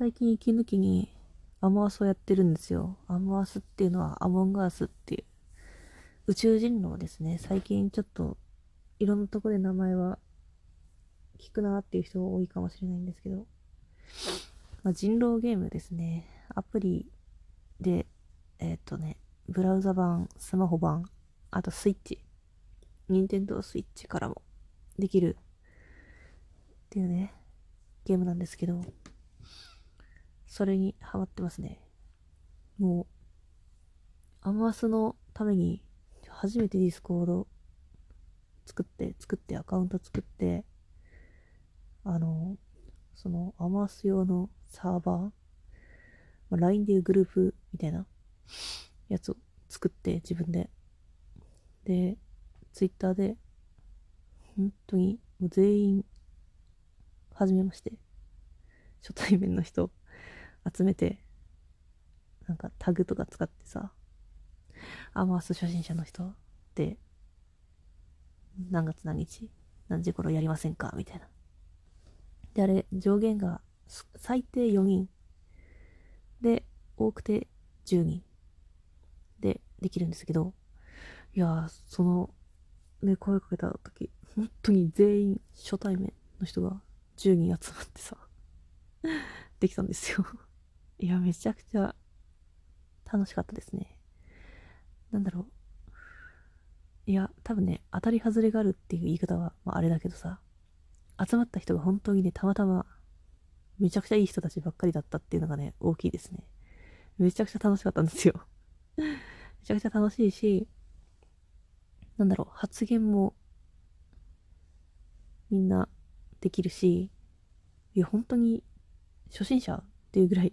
最近息抜きにアモアスをやってるんですよ。アモアスっていうのはアモンガースっていう宇宙人狼ですね。最近ちょっといろんなとこで名前は聞くなっていう人多いかもしれないんですけど、まあ、人狼ゲームですね。アプリで、えー、っとね、ブラウザ版、スマホ版、あとスイッチ、ニンテンドースイッチからもできるっていうね、ゲームなんですけど、それにハマってますね。もう、アモアスのために初めてディスコード作って、作ってアカウント作って、あの、そのアモアス用のサーバー、まあ、LINE でいうグループみたいなやつを作って自分で。で、Twitter で、本当にもう全員、はじめまして。初対面の人集めて、なんかタグとか使ってさ、アマース初心者の人で、何月何日、何時頃やりませんかみたいな。で、あれ、上限が最低4人。で、多くて10人。で、できるんですけど、いやー、その、ね、声かけた時、本当に全員初対面の人が10人集まってさ、できたんですよいや、めちゃくちゃ楽しかったですね。なんだろう。いや、多分ね、当たり外れがあるっていう言い方は、まあ、あれだけどさ、集まった人が本当にね、たまたま、めちゃくちゃいい人たちばっかりだったっていうのがね、大きいですね。めちゃくちゃ楽しかったんですよ。めちゃくちゃ楽しいし、なんだろう、発言も、みんなできるし、いや、本当に、初心者っていうぐらい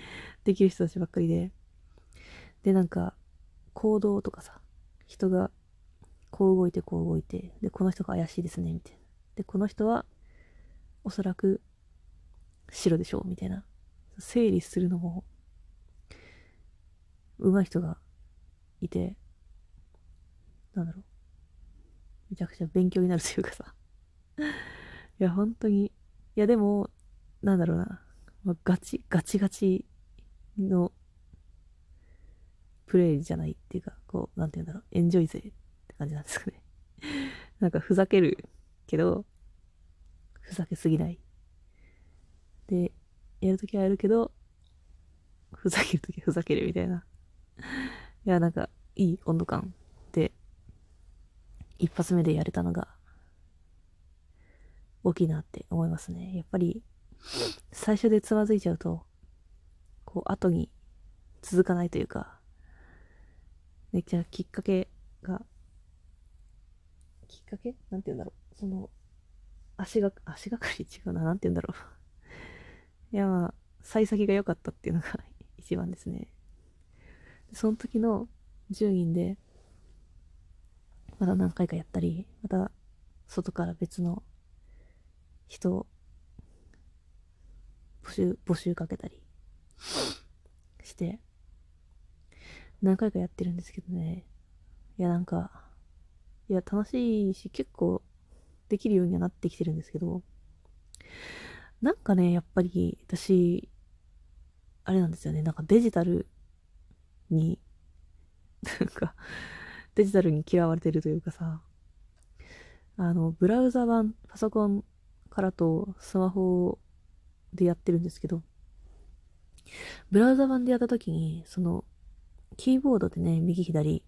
できる人たちばっかりで、で、なんか、行動とかさ、人がこう動いてこう動いて、で、この人が怪しいですね、みたいな。で、この人は、おそらく白でしょう、みたいな。整理するのも、上手い人がいて、なんだろう。めちゃくちゃ勉強になるというかさ。いや、本当に。いや、でも、なんだろうな。まあ、ガチ、ガチガチのプレイじゃないっていうか、こう、なんて言うんだろう、エンジョイ勢って感じなんですかね。なんかふざけるけど、ふざけすぎない。で、やるときはやるけど、ふざけるときはふざけるみたいな。いや、なんか、いい温度感で、一発目でやれたのが、大きいなって思いますね。やっぱり、最初でつまずいちゃうと、こう、後に続かないというか、めっちゃきっかけが、きっかけ？なんて言うんだろう。その、足が、足がかり違うな。なんて言うんだろう。いや、まあ、幸先が良かったっていうのが 一番ですね。その時の10人で、また何回かやったり、また外から別の人を募集、募集かけたり して、何回かやってるんですけどね。いや、なんか、いや、楽しいし、結構できるようにはなってきてるんですけど、なんかね、やっぱり私、あれなんですよね、なんかデジタルに、なんか、デジタルに嫌われてるというかさ、あの、ブラウザ版、パソコンからとスマホでやってるんですけど、ブラウザ版でやった時に、その、キーボードでね、右左、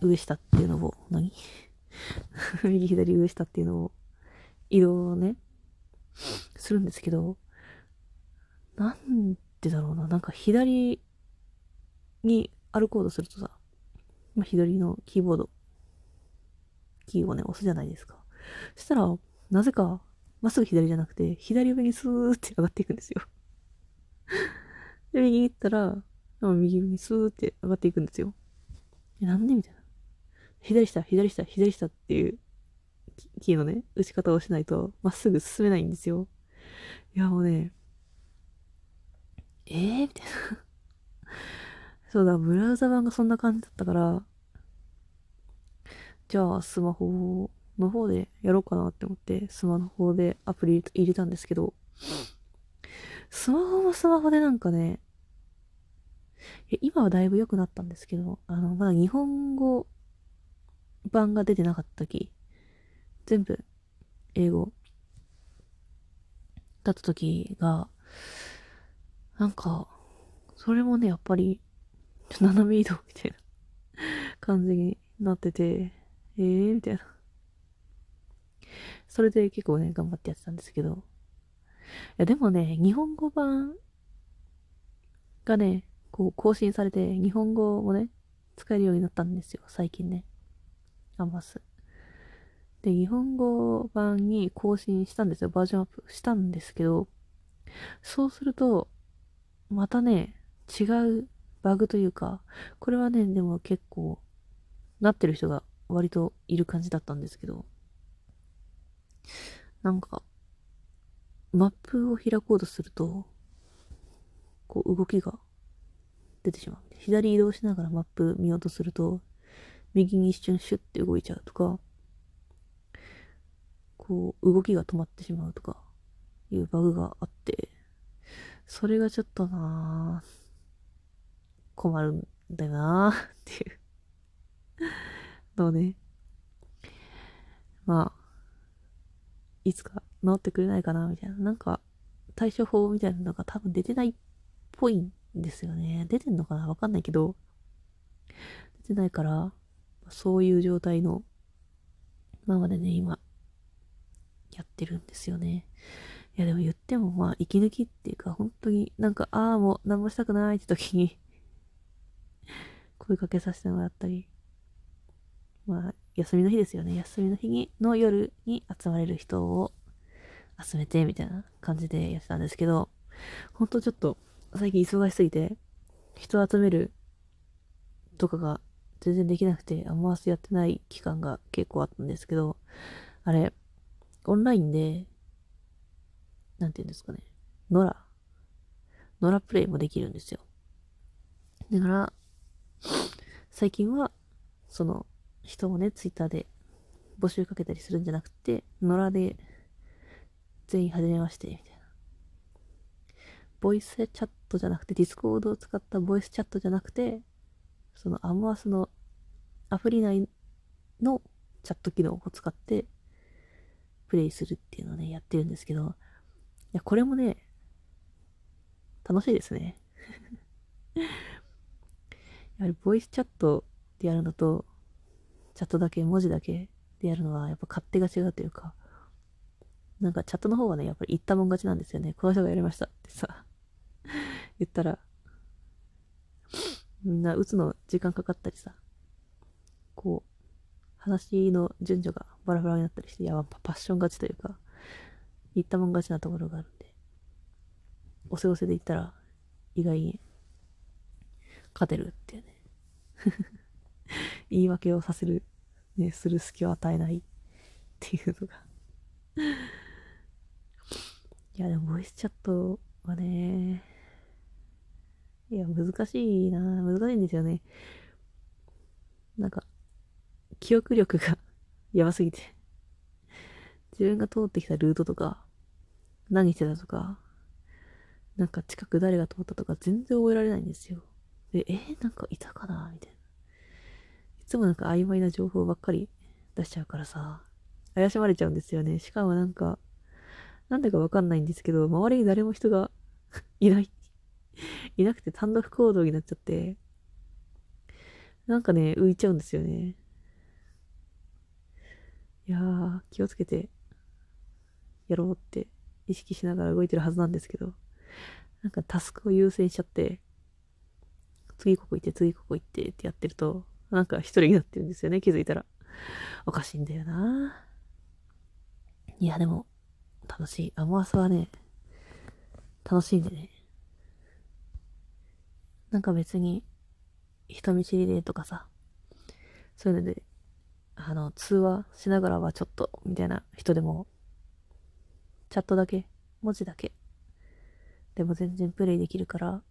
上下っていうのを、何？右左上下っていうのを移動をね、するんですけど、なんでだろうな、なんか左に歩こうとするとさ、まあ、左のキーボード、キーをね、押すじゃないですか。そしたら、なぜか、まっすぐ左じゃなくて、左上にスーって上がっていくんですよ。で、右行ったら、右にスーって上がっていくんですよ。え、なんでみたいな。左下、左下、左下っていうキーのね、打ち方をしないと、まっすぐ進めないんですよ。いや、もうね、えー、みたいな。そうだ、ブラウザ版がそんな感じだったから、じゃあ、スマホの方でやろうかなって思って、スマホでアプリ入れたんですけど、スマホもスマホでなんかね、いや今はだいぶ良くなったんですけど、あの、まだ日本語版が出てなかった時、全部英語だった時が、なんか、それもね、やっぱり、斜め移動みたいな 感じになってて、えー？みたいな。それで結構ね、頑張ってやってたんですけど。いや、でもね、日本語版がね、こう更新されて、日本語もね、使えるようになったんですよ、最近ね。アンバス。で、日本語版に更新したんですよ。バージョンアップしたんですけど、そうすると、またね、違うバグというか、これはね、でも結構、なってる人が割といる感じだったんですけど、なんか、マップを開こうとすると、こう動きが出てしまう。左移動しながらマップ見ようとすると、右に一瞬シュッて動いちゃうとか、こう動きが止まってしまうとかいうバグがあって、それがちょっとな困るんだよなっていうのね、まあ、いつか治ってくれないかなみたいな。なんか、対処法みたいなのが多分出てないっぽいんですよね。出てんのかなわかんないけど、出てないから、そういう状態のままでね、今、やってるんですよね。いや、でも言っても、まあ、息抜きっていうか、本当になんか、ああ、もう何もしたくないって時に声かけさせてもらったり、まあ、休みの日ですよね。休みの日にの夜に集まれる人を集めて、みたいな感じでやってたんですけど、ほんとちょっと、最近忙しすぎて、人集めるとかが全然できなくて、あんまやってない期間が結構あったんですけど、あれ、オンラインで、なんて言うんですかね、ノラ、ノラプレイもできるんですよ。だから、最近は、その、人をね、ツイッターで募集かけたりするんじゃなくて、ノラで、全員始めまして、みたいな。ボイスチャットじゃなくて、ディスコードを使ったボイスチャットじゃなくて、そのアモアスのアプリ内のチャット機能を使ってプレイするっていうのをね、やってるんですけど、いや、これもね、楽しいですね。やはりボイスチャットでやるのと、チャットだけ、文字だけでやるのは、やっぱ勝手が違うというか、なんかチャットの方はね、やっぱり言ったもん勝ちなんですよね。この人がやりましたってさ、言ったら、みんな打つの時間かかったりさ、こう、話の順序がバラバラになったりして、やばパッション勝ちというか、言ったもん勝ちなところがあるんで、おせおせで言ったら、意外に勝てるっていうね。言い訳をさせる、ね、する隙を与えないっていうのが。いや、でもボイスチャットはね、いや、難しいな難しいんですよね。なんか、記憶力が やばすぎて。自分が通ってきたルートとか、何してたとか、なんか近く誰が通ったとか全然覚えられないんですよ。で、えー、なんかいたかな？みたいな。いつもなんか曖昧な情報ばっかり出しちゃうからさ、怪しまれちゃうんですよね。しかもなんか、なんでかわかんないんですけど、周りに誰も人が いないいなくて単独行動になっちゃって、なんかね、浮いちゃうんですよね。いやー、気をつけて、やろうって意識しながら動いてるはずなんですけど、なんかタスクを優先しちゃって、次ここ行って、次ここ行ってってやってると、なんか一人になってるんですよね、気づいたら。おかしいんだよな。いや、でも、楽しい。アモアスはね、楽しいんでね。なんか別に、人見知りでとかさ、そういうので、あの、通話しながらはちょっと、みたいな人でも、チャットだけ、文字だけ、でも全然プレイできるから、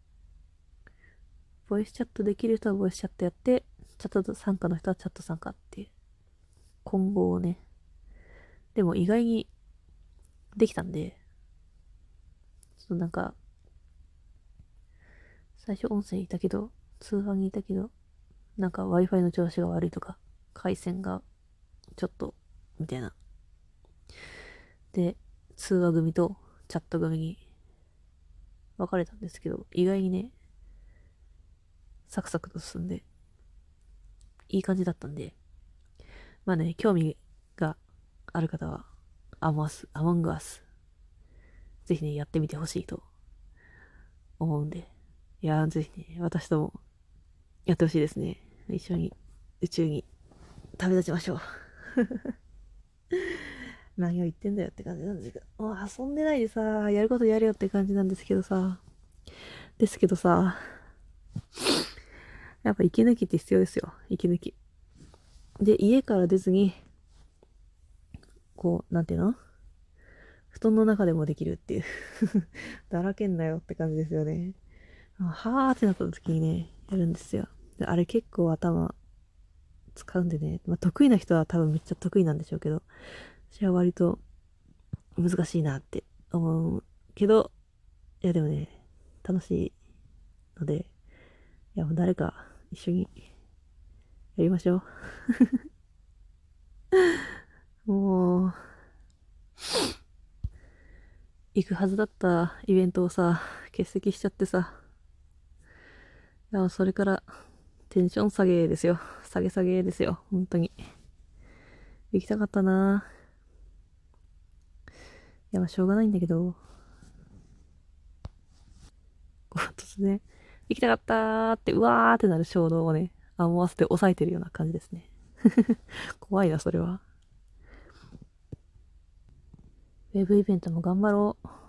ボイスチャットできる人はボイスチャットやって、チャット参加の人はチャット参加っていう、混合をね、でも意外にできたんで、ちょっとなんか、最初音声いたけど、通話にいたけど、なんか Wi-Fi の調子が悪いとか、回線がちょっと、みたいな。で、通話組とチャット組に分かれたんですけど、意外にね、サクサクと進んで、いい感じだったんで、まあね、興味がある方は、アモアス、アモングアス、ぜひね、やってみてほしいと思うんで、いやー、ぜひね、私ともやってほしいですね。一緒に宇宙に旅立ちましょう。何を言ってんだよって感じなんですけど、もう遊んでないでさ、やることやるよって感じなんですけどさ、ですけどさ、やっぱ息抜きって必要ですよ、息抜き。で、家から出ずに、こう、なんていうの？布団の中でもできるっていう だらけんなよって感じですよね。はーってなった時にね、やるんですよ。であれ結構頭使うんでね、まあ、得意な人は多分めっちゃ得意なんでしょうけど、私は割と難しいなって思うけど、いやでもね、楽しいので、いやもう誰か一緒にやりましょう。もう、行くはずだったイベントをさ、欠席しちゃってさ、いやそれからテンション下げですよ。下げ下げですよ。本当に。行きたかったないや、まあ、しょうがないんだけど。突然、行きたかったーって、うわーってなる衝動をね、思わせて抑えてるような感じですね。怖いな、それは。ウェブイベントも頑張ろう。